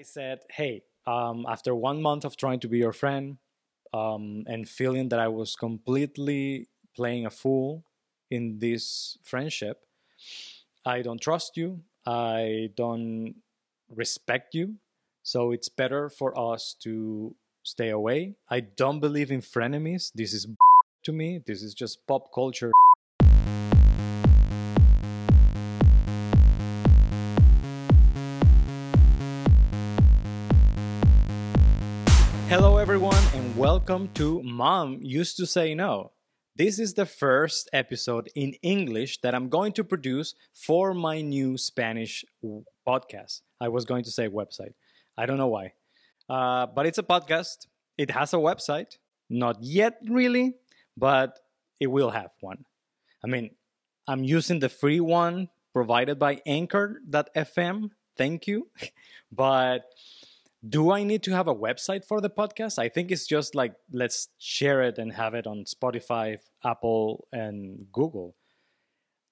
I said, hey, um, after one month of trying to be your friend um, and feeling that I was completely playing a fool in this friendship, I don't trust you. I don't respect you. So it's better for us to stay away. I don't believe in frenemies. This is to me. This is just pop culture. Hello, everyone, and welcome to Mom Used to Say No. This is the first episode in English that I'm going to produce for my new Spanish podcast. I was going to say website. I don't know why. Uh, but it's a podcast. It has a website. Not yet, really, but it will have one. I mean, I'm using the free one provided by Anchor.fm. Thank you. but do I need to have a website for the podcast? I think it's just like let's share it and have it on Spotify, Apple, and Google.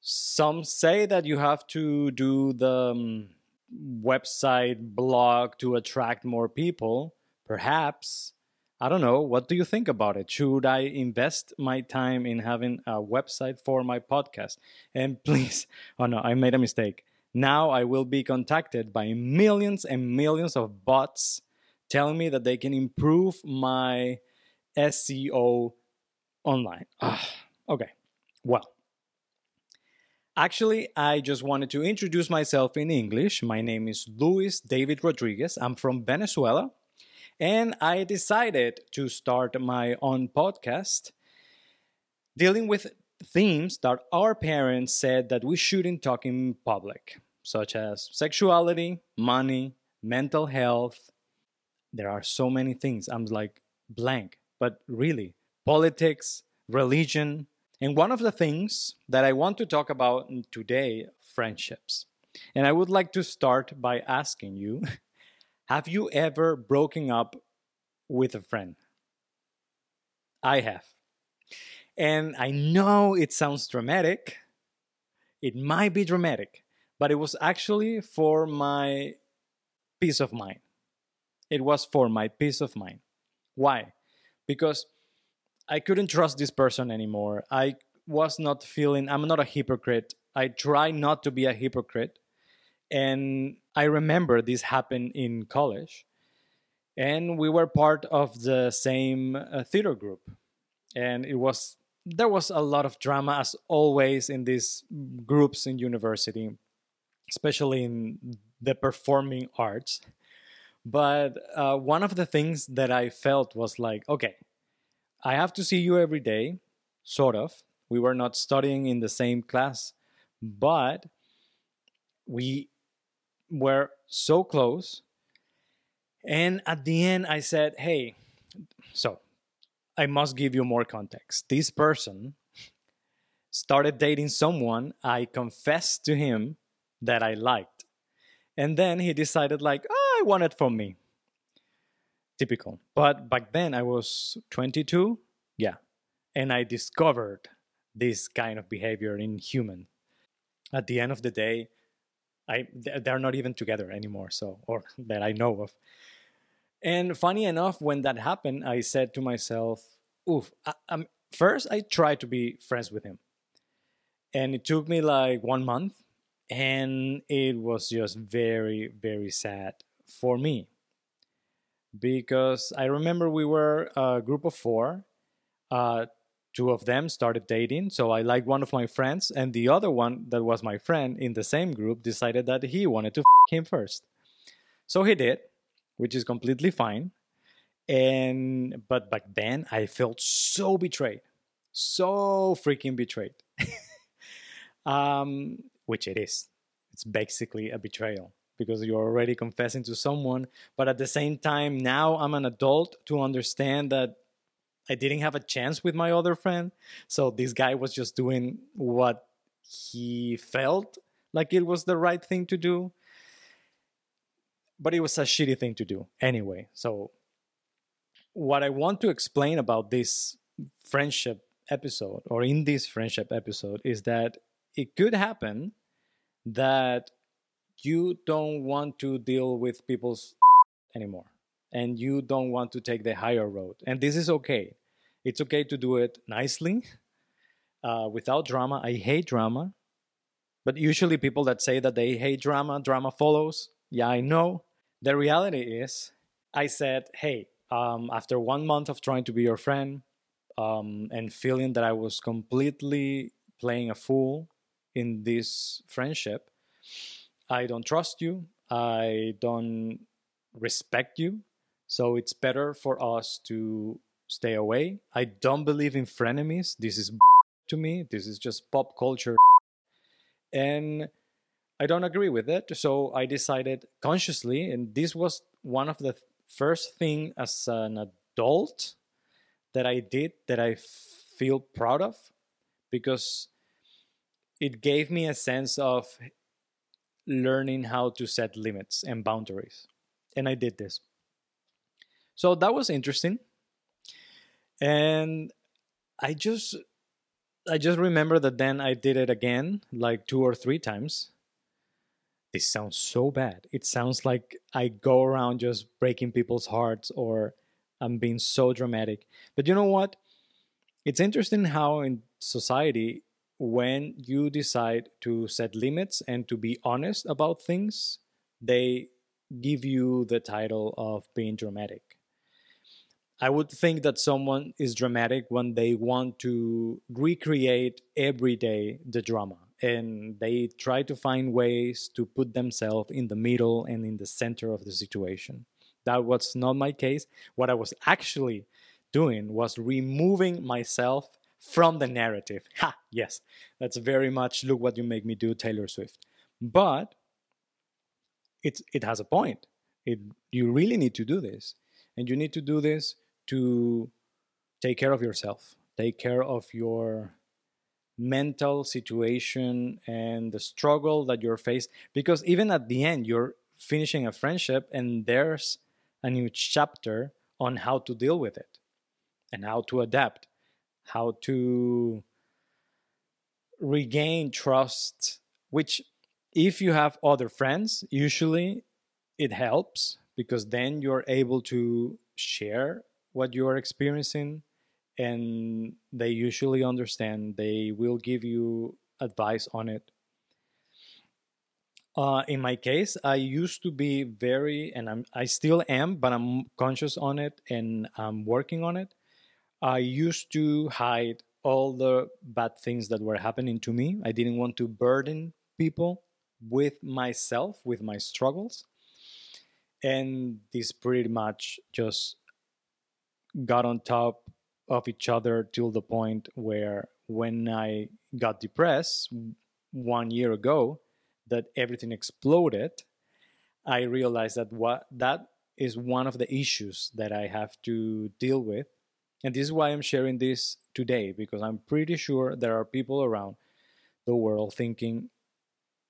Some say that you have to do the um, website blog to attract more people. Perhaps. I don't know. What do you think about it? Should I invest my time in having a website for my podcast? And please, oh no, I made a mistake now I will be contacted by millions and millions of bots telling me that they can improve my SEO online. Ah, okay, well. Actually, I just wanted to introduce myself in English. My name is Luis David Rodriguez. I'm from Venezuela. And I decided to start my own podcast dealing with themes that our parents said that we shouldn't talk in public, such as sexuality, money, mental health. There are so many things. I'm like blank, but really, politics, religion. And one of the things that I want to talk about today friendships. And I would like to start by asking you Have you ever broken up with a friend? I have. And I know it sounds dramatic. It might be dramatic, but it was actually for my peace of mind. It was for my peace of mind. Why? Because I couldn't trust this person anymore. I was not feeling, I'm not a hypocrite. I try not to be a hypocrite. And I remember this happened in college. And we were part of the same uh, theater group. And it was there was a lot of drama as always in these groups in university especially in the performing arts. But uh, one of the things that i felt was like okay i have to see you every day sort of. We were not studying in the same class but we were so close. And at the end i said hey so I must give you more context. This person started dating someone I confessed to him that I liked. And then he decided, like, oh, I want it from me. Typical. But back then I was 22. Yeah. And I discovered this kind of behavior in human. At the end of the day, I they're not even together anymore. So, or that I know of. And funny enough, when that happened, I said to myself, oof, I, I'm, first I tried to be friends with him. And it took me like one month. And it was just very, very sad for me. Because I remember we were a group of four. Uh, two of them started dating. So I liked one of my friends. And the other one, that was my friend in the same group, decided that he wanted to f- him first. So he did which is completely fine. And but back then I felt so betrayed, so freaking betrayed. um, which it is. It's basically a betrayal because you're already confessing to someone, but at the same time, now I'm an adult to understand that I didn't have a chance with my other friend. So this guy was just doing what he felt like it was the right thing to do but it was a shitty thing to do anyway. So, what I want to explain about this friendship episode, or in this friendship episode, is that it could happen that you don't want to deal with people's anymore and you don't want to take the higher road. And this is okay. It's okay to do it nicely, uh, without drama. I hate drama. But usually, people that say that they hate drama, drama follows. Yeah, I know. The reality is, I said, hey, um, after one month of trying to be your friend um, and feeling that I was completely playing a fool in this friendship, I don't trust you. I don't respect you. So it's better for us to stay away. I don't believe in frenemies. This is to me. This is just pop culture. And I don't agree with it. So I decided consciously, and this was one of the first thing as an adult that I did that I feel proud of because it gave me a sense of learning how to set limits and boundaries. And I did this. So that was interesting. And I just I just remember that then I did it again like two or three times. This sounds so bad. It sounds like I go around just breaking people's hearts or I'm being so dramatic. But you know what? It's interesting how in society when you decide to set limits and to be honest about things, they give you the title of being dramatic. I would think that someone is dramatic when they want to recreate every day the drama and they try to find ways to put themselves in the middle and in the center of the situation. That was not my case. What I was actually doing was removing myself from the narrative. Ha, yes, that's very much look what you make me do, Taylor Swift. But it's it has a point. It you really need to do this. And you need to do this to take care of yourself, take care of your mental situation and the struggle that you're faced. Because even at the end, you're finishing a friendship and there's a new chapter on how to deal with it and how to adapt, how to regain trust, which if you have other friends, usually it helps because then you're able to share what you are experiencing and they usually understand. They will give you advice on it. Uh, in my case i used to be very and I'm, i still am but i'm conscious on it and i'm working on it. I used to hide all the bad things that were happening to me. I didn't want to burden people with myself with my struggles. And this pretty much just got on top of each other till the point where when I got depressed one year ago, that everything exploded, I realized that what that is one of the issues that I have to deal with. And this is why I'm sharing this today, because I'm pretty sure there are people around the world thinking,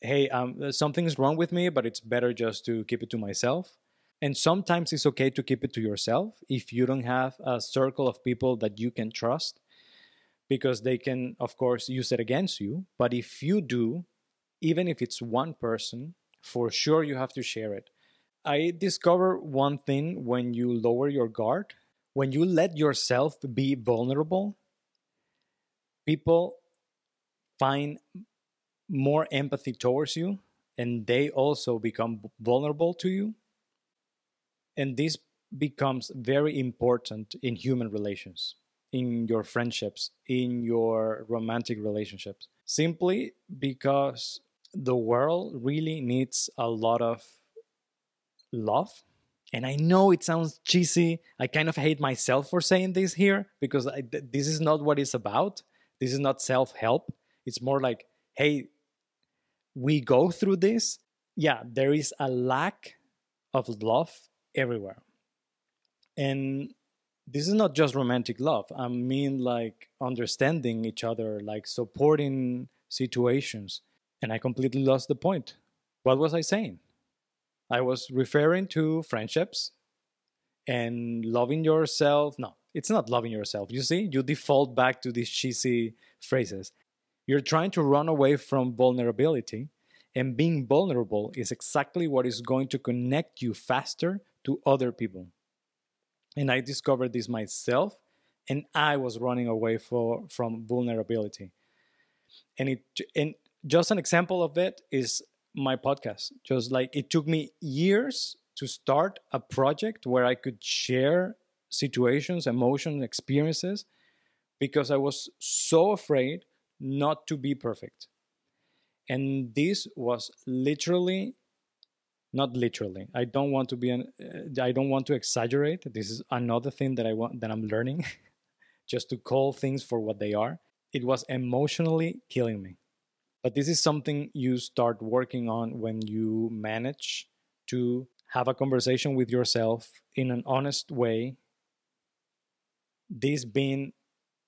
hey, um, something's wrong with me, but it's better just to keep it to myself. And sometimes it's okay to keep it to yourself if you don't have a circle of people that you can trust, because they can, of course, use it against you. But if you do, even if it's one person, for sure you have to share it. I discover one thing when you lower your guard, when you let yourself be vulnerable, people find more empathy towards you and they also become vulnerable to you and this becomes very important in human relations, in your friendships, in your romantic relationships, simply because the world really needs a lot of love. And I know it sounds cheesy. I kind of hate myself for saying this here because I, this is not what it's about. This is not self help. It's more like, hey, we go through this. Yeah, there is a lack of love everywhere. And this is not just romantic love. I mean, like understanding each other, like supporting situations. And I completely lost the point. What was I saying? I was referring to friendships and loving yourself. No, it's not loving yourself. You see, you default back to these cheesy phrases. You're trying to run away from vulnerability, and being vulnerable is exactly what is going to connect you faster to other people. And I discovered this myself, and I was running away for, from vulnerability. And it and just an example of it is my podcast. Just like it took me years to start a project where I could share situations, emotions, experiences, because I was so afraid not to be perfect. And this was literally, not literally. I don't want to be an. Uh, I don't want to exaggerate. This is another thing that I want that I'm learning, just to call things for what they are. It was emotionally killing me. But this is something you start working on when you manage to have a conversation with yourself in an honest way. This being,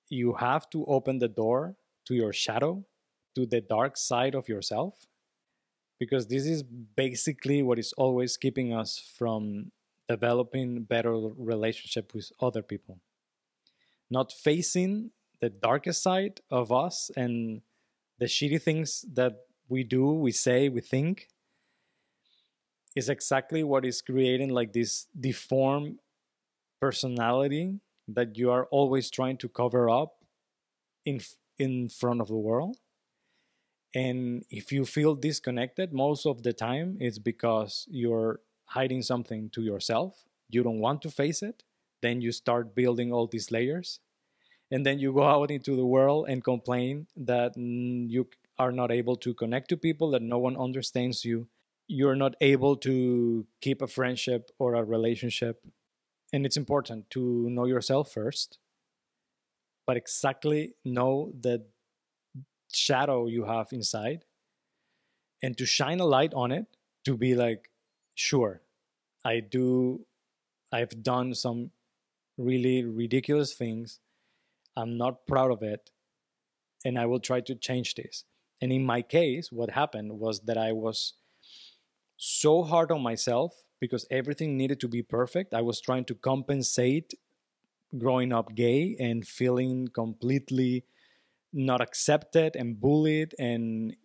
you have to open the door to your shadow, to the dark side of yourself, because this is basically what is always keeping us from developing better relationship with other people. Not facing the darkest side of us and the shitty things that we do, we say, we think is exactly what is creating like this deformed personality that you are always trying to cover up in in front of the world and if you feel disconnected most of the time it's because you're hiding something to yourself. You don't want to face it. Then you start building all these layers. And then you go out into the world and complain that mm, you are not able to connect to people that no one understands you. You're not able to keep a friendship or a relationship. And it's important to know yourself first but exactly know the shadow you have inside and to shine a light on it to be like sure i do i've done some really ridiculous things I'm not proud of it. And I will try to change this. And in my case, what happened was that I was so hard on myself because everything needed to be perfect. I was trying to compensate growing up gay and feeling completely not accepted and bullied and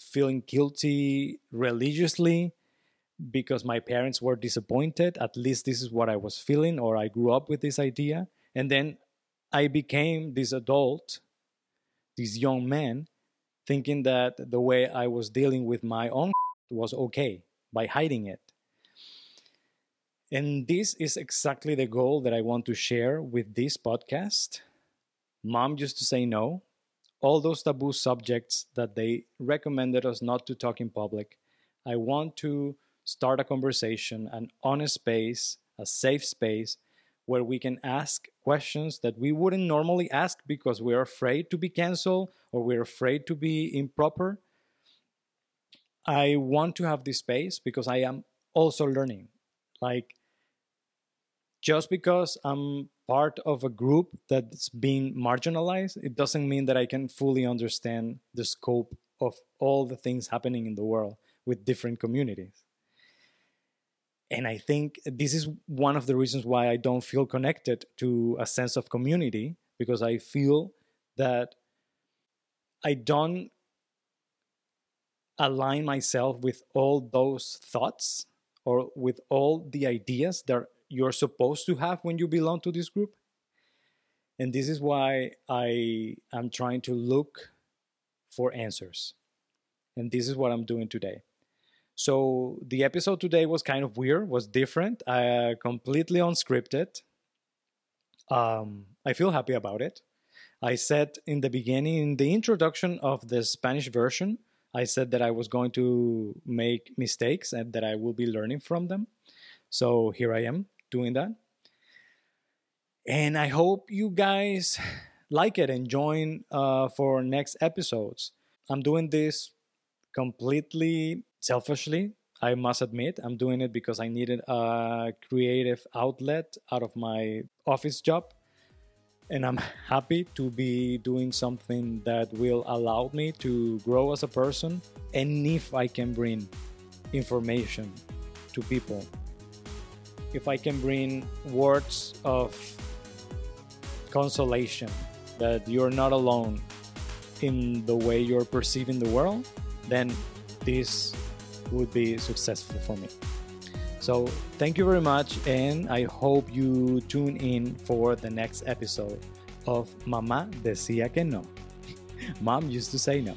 feeling guilty religiously because my parents were disappointed. At least this is what I was feeling, or I grew up with this idea. And then I became this adult, this young man, thinking that the way I was dealing with my own was okay by hiding it. And this is exactly the goal that I want to share with this podcast. Mom used to say no. All those taboo subjects that they recommended us not to talk in public. I want to start a conversation, an honest space, a safe space where we can ask questions that we wouldn't normally ask because we're afraid to be canceled or we're afraid to be improper. I want to have this space because I am also learning. Like, just because I'm part of a group that's being marginalized, it doesn't mean that I can fully understand the scope of all the things happening in the world with different communities. And I think this is one of the reasons why I don't feel connected to a sense of community because I feel that I don't align myself with all those thoughts or with all the ideas that you're supposed to have when you belong to this group. And this is why I am trying to look for answers. And this is what I'm doing today. So the episode today was kind of weird, was different, uh, completely unscripted. Um, I feel happy about it. I said in the beginning, in the introduction of the Spanish version, I said that I was going to make mistakes and that I will be learning from them. So here I am doing that. And I hope you guys like it and join uh, for next episodes. I'm doing this completely selfishly, I must admit, I'm doing it because I needed a creative outlet out of my office job. And I'm happy to be doing something that will allow me to grow as a person. And if I can bring information to people, if I can bring words of consolation that you're not alone in the way you're perceiving the world, then this would be successful for me. So, thank you very much, and I hope you tune in for the next episode of Mamá Decía que No. Mom used to say no.